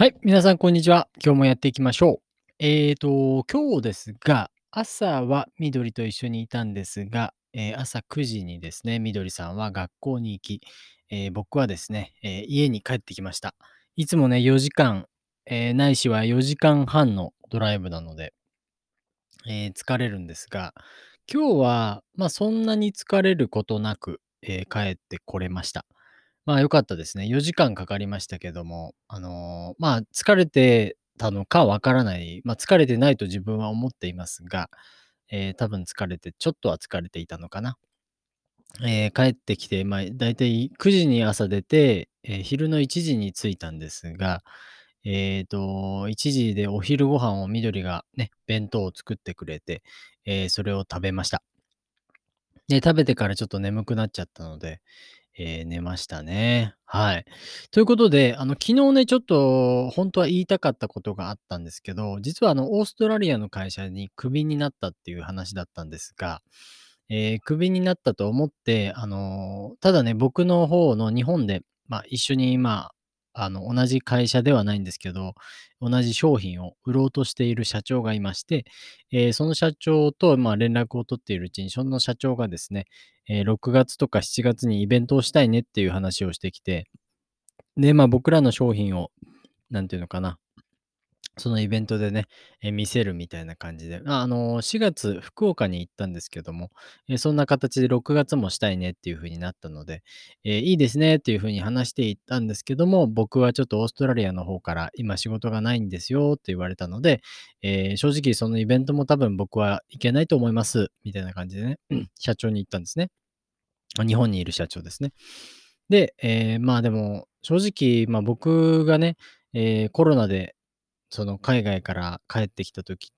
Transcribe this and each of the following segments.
はい、皆さんこんにちは。今日もやっていきましょう。えーと、今日ですが、朝は緑と一緒にいたんですが、えー朝9時にですね、緑さんは学校に行き、えー僕はですね、え家に帰ってきました。いつもね、4時間、えないしは4時間半のドライブなので、え疲れるんですが、今日は、まあそんなに疲れることなく、え帰ってこれました。まあ良かったですね。4時間かかりましたけども、あの、まあ疲れてたのかわからない、まあ疲れてないと自分は思っていますが、えー多分疲れて、ちょっとは疲れていたのかな。えー帰ってきて、まあだいたい9時に朝出て、えー昼の1時に着いたんですが、えっと、1時でお昼ご飯を緑がね、弁当を作ってくれて、えーそれを食べました。で、食べてからちょっと眠くなっちゃったので、えー寝ましたね。はい。ということで、あの、昨日ね、ちょっと本当は言いたかったことがあったんですけど、実はあの、オーストラリアの会社にクビになったっていう話だったんですが、えークビになったと思って、あの、ただね、僕の方の日本で、まあ、一緒に、まあ、あの、同じ会社ではないんですけど、同じ商品を売ろうとしている社長がいまして、えーその社長と、まあ、連絡を取っているうちに、その社長がですね、えー6月とか7月にイベントをしたいねっていう話をしてきて、で、まあ、僕らの商品を、なんていうのかな、そのイベントでね、え、見せるみたいな感じで、あ、あの、4月福岡に行ったんですけども、え、そんな形で6月もしたいねっていう風になったので、え、いいですねっていう風に話していったんですけども、僕はちょっとオーストラリアの方から今仕事がないんですよって言われたので、え、正直そのイベントも多分僕は行けないと思いますみたいな感じでね、社長に言ったんですね。日本にいる社長ですね。で、え、まあ、でも正直、ま、僕がね、え、コロナでその海外から帰ってきた時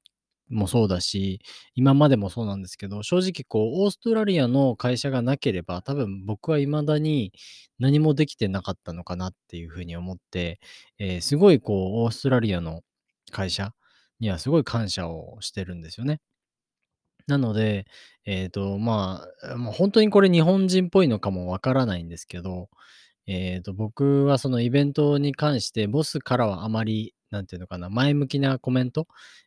もそうだし、今までもそうなんですけど、正直こうオーストラリアの会社がなければ、多分僕は未だに何もできてなかったのかなっていう風に思って、えーすごいこうオーストラリアの会社にはすごい感謝をしてるんですよね。なので、えっと、まあ、もう本当にこれ日本人っぽいのかもわからないんですけど、えっと、僕はそのイベントに関して、ボスからはあまり、なんていうのかな、前向きなコメント、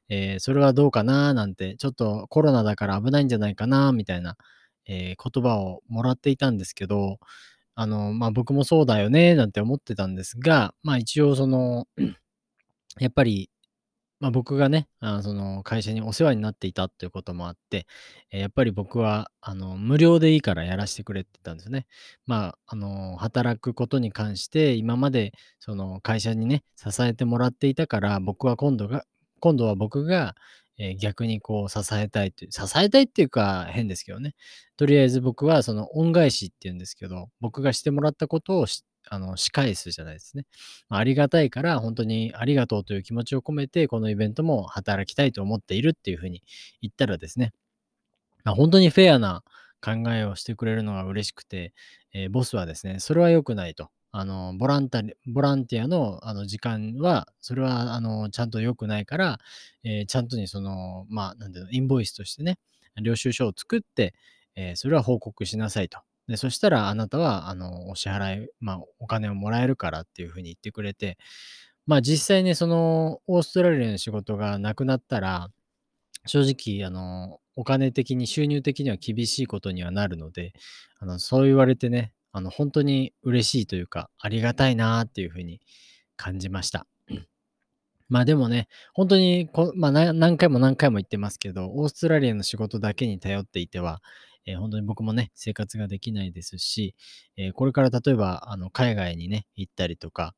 えーそれはどうかななんて、ちょっとコロナだから危ないんじゃないかなみたいな、えー言葉をもらっていたんですけど、あの、まあ、僕もそうだよねなんて思ってたんですが、まあ、一応その、やっぱりまあ、僕がね、あ、その会社にお世話になっていたっていうこともあって、え、やっぱり僕はあの、無料でいいからやらしてくれって言ったんですよね。まあ、あの、働くことに関して、今までその会社にね、支えてもらっていたから、僕は今度が今度は僕が、え、逆にこう支えたいという支えたいっていうか変ですけどね。とりあえず僕はその恩返しっていうんですけど、僕がしてもらったことをしあの、仕返すじゃないですね。あ、りがたいから、本当にありがとうという気持ちを込めて、このイベントも働きたいと思っているっていう風に言ったらですね、まあ、本当にフェアな考えをしてくれるのが嬉しくて、え、ボスはですね、それは良くないと。あの、ボランタボランティアの、あの、時間は、それは、あの、ちゃんと良くないから、えーちゃんとにその、まあ、なんていうの、インボイスとしてね、領収書を作って、えーそれは報告しなさいと。で、そしたらあなたは、あの、お支払い、まあ、お金をもらえるからっていう風に言ってくれて、まあ、実際ね、その、オーストラリアの仕事がなくなったら正直、あの、お金的に、収入的には厳しいことにはなるので、あの、そう言われてね、あの、本当に嬉しいというか、ありがたいなっていう風に感じました。まあ、でもね、本当にこまあ、何回も何回も言ってますけど、オーストラリアの仕事だけに頼っていては、え、ほんとに僕もね、生活ができないですし、え、これから例えば、あの、海外にね、行ったりとか、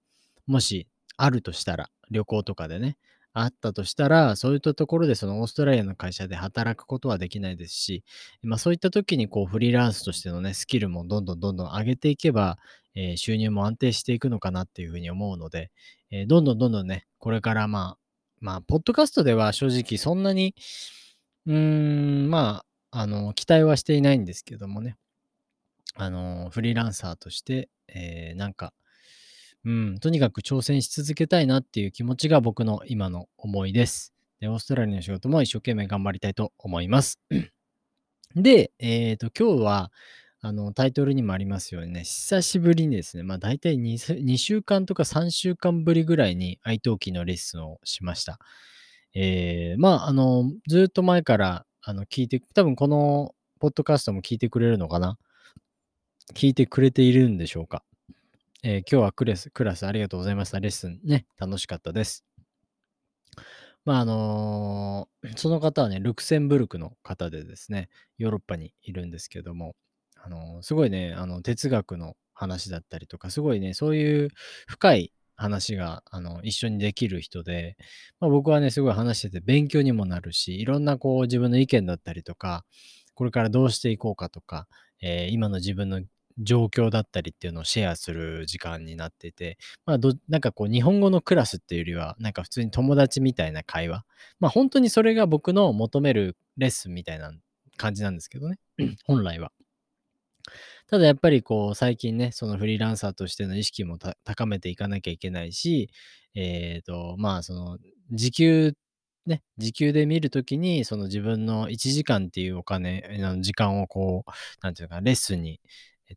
もしあるとしたら、旅行とかでね、あったとしたら、そういったところでそのオーストラリアの会社で働くことはできないですし、まあ、そういった時にこうフリーランスとしてのね、スキルもどんどんどんどん上げていけば、え、収入も安定していくのかなっていう風に思うので、え、どんどんどんどんね、これからまあ、まあ、ポッドキャストでは正直そんなに、うーん、まあ、あの、期待はしていないんですけどもね、あの、フリーランサーとして、え、なんかうん、とにかく挑戦し続けたいなっていう気持ちが僕の今の思いです。で、オーストラリアの仕事も一生懸命頑張りたいと思います。で、えっと、今日は、あの、タイトルにもありますようにね、久しぶりにですね、まあ、大体 2, 2週間とか3週間ぶりぐらいに iTalki のレッスンをしました。えー、まあ、あの、ずっと前から、あの、聞いて、多分この、ポッドキャストも聞いてくれるのかな？聞いてくれているんでしょうか？えー、今日はクラス、クラスありがとうございました。レッスンね、楽しかったです。まあ、あのー、その方はね、ルクセンブルクの方でですね、ヨーロッパにいるんですけども、あのー、すごいね、あの、哲学の話だったりとか、すごいね、そういう深い話が、あの、一緒にできる人で、まあ、僕はね、すごい話してて勉強にもなるし、いろんなこう自分の意見だったりとか、これからどうしていこうかとか、えー、今の自分の状況だったりっていうのをシェアする時間になってて、まあど、なんかこう日本語のクラスっていうよりは、なんか普通に友達みたいな会話。まあ本当にそれが僕の求めるレッスンみたいな感じなんですけどね。本来は。ただやっぱりこう最近ね、そのフリーランサーとしての意識も高めていかなきゃいけないし、えっ、ー、と、まあその時給ね、時給で見るときに、その自分の1時間っていうお金の時間をこう、なんていうか、レッスンに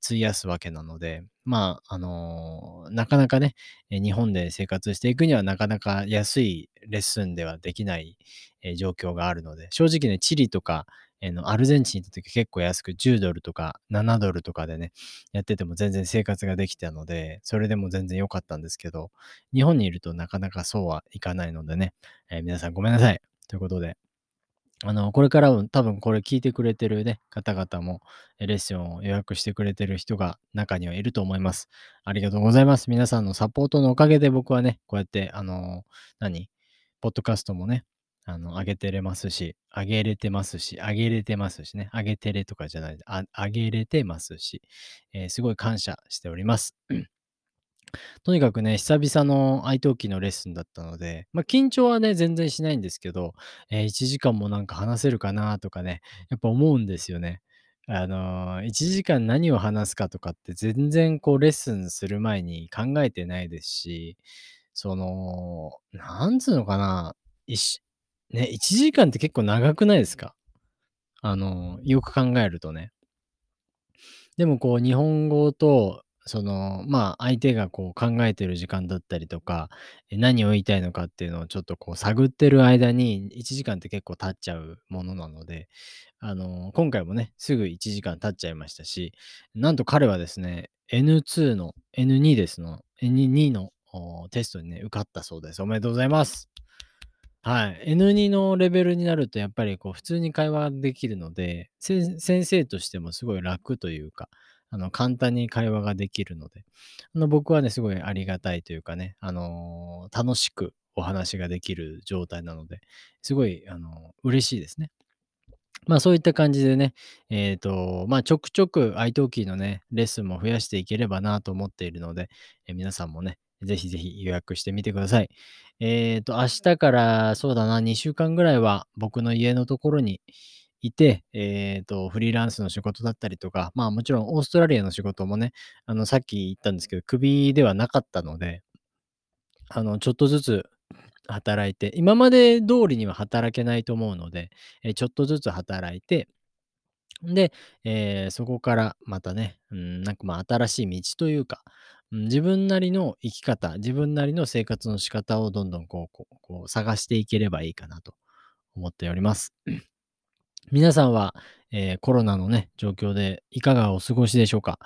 費やすわけなので、まあ、あのー、なかなかね、日本で生活していくにはなかなか安いレッスンではできない、え状況があるので、正直ね、チリとか、えのアルゼンチンに行った時結構安く10ドルとか7ドルとかでね、やってても全然生活ができたので、それでも全然良かったんですけど、日本にいるとなかなかそうはいかないのでね、えー、皆さんごめんなさい。ということで、あの、これからも多分これ聞いてくれてるね、方々も、レッスンを予約してくれてる人が中にはいると思います。ありがとうございます。皆さんのサポートのおかげで僕はね、こうやって、あの、何？ポッドキャストもね、あの、上げてれますし、上げれてますし、上げれてますしね、上げてれとかじゃない、あ上げれてますし、えー、すごい感謝しております。とにかくね、久々の愛登記のレッスンだったので、まあ、緊張はね、全然しないんですけど、えー、1時間もなんか話せるかなとかね、やっぱ思うんですよね。あのー、1時間何を話すかとかって全然こうレッスンする前に考えてないですし、その、なんつうのかな、ね、1時間って結構長くないですか？あの、よく考えるとね。でもこう日本語とその、まあ、相手がこう考えてる時間だったりとか、何を言いたいのかっていうのをちょっとこう探ってる間に1時間って結構経っちゃうものなので、あの、今回もね、すぐ1時間経っちゃいましたし、なんと彼はですね、N2 の、N2 ですの、N2 のテストにね、受かったそうです。おめでとうございます。はい。N2 のレベルになると、やっぱりこう、普通に会話できるので、先生としてもすごい楽というか、あの、簡単に会話ができるので、あの、僕はね、すごいありがたいというかね、あのー、楽しくお話ができる状態なので、すごい、あのー、嬉しいですね。まあそういった感じでね、えっ、と、まあちょくちょく iTalki のね、レッスンも増やしていければなと思っているので、え皆さんもね、ぜひぜひ予約してみてください。えっ、と、明日からそうだな、2週間ぐらいは僕の家のところに、いて、えっ、ー、と、フリーランスの仕事だったりとか、まあもちろんオーストラリアの仕事もね、あの、さっき言ったんですけど、クビではなかったので、あの、ちょっとずつ働いて、今まで通りには働けないと思うので、えちょっとずつ働いて、で、えー、そこからまたね、うん、なんかまあ新しい道というか、自分なりの生き方、自分なりの生活の仕方をどんどんこう、こうこう探していければいいかなと思っております。皆さんは、えー、コロナのね、状況でいかがお過ごしでしょうか、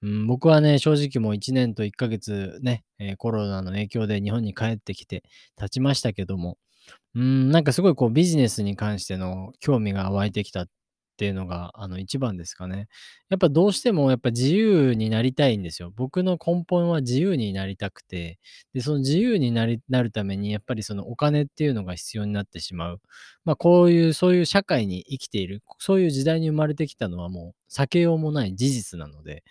うん、僕はね、正直もう1年と1ヶ月ね、えー、コロナの影響で日本に帰ってきて経ちましたけども、うん、なんかすごいこうビジネスに関しての興味が湧いてきたっっていうのが、あの、一番ですかね。やっぱどうしてもやっぱ自由になりたいんですよ。僕の根本は自由になりたくて、で、その自由になりなるために、やっぱりそのお金っていうのが必要になってしまう。まあ、こういう、そういう社会に生きている、そういう時代に生まれてきたのはもう避けようもない事実なので、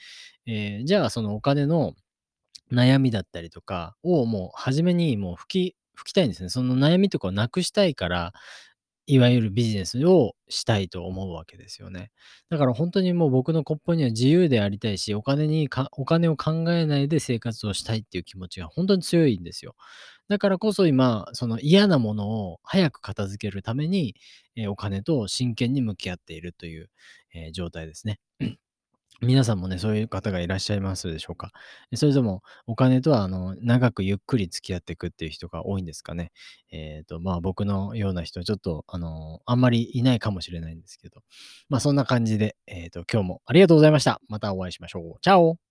えー、じゃあそのお金の悩みだったりとかをもう初めにもう吹き、吹きたいんですね。その悩みとかをなくしたいから、いわゆるビジネスをしたいと思うわけですよね。だから本当にもう僕の根本には自由でありたいし、お金にか、お金を考えないで生活をしたいっていう気持ちが本当に強いんですよ。だからこそ今、その嫌なものを早く片付けるために、えー、お金と真剣に向き合っているという、えー、状態ですね。皆さんもね、そういう方がいらっしゃいますでしょうか？それとも、お金とは、あの、長くゆっくり付き合っていくっていう人が多いんですかね？えっと、まあ、僕のような人ちょっと、あの、あんまりいないかもしれないんですけど、まあ、そんな感じで、えっと、今日もありがとうございました。またお会いしましょう。チャオ。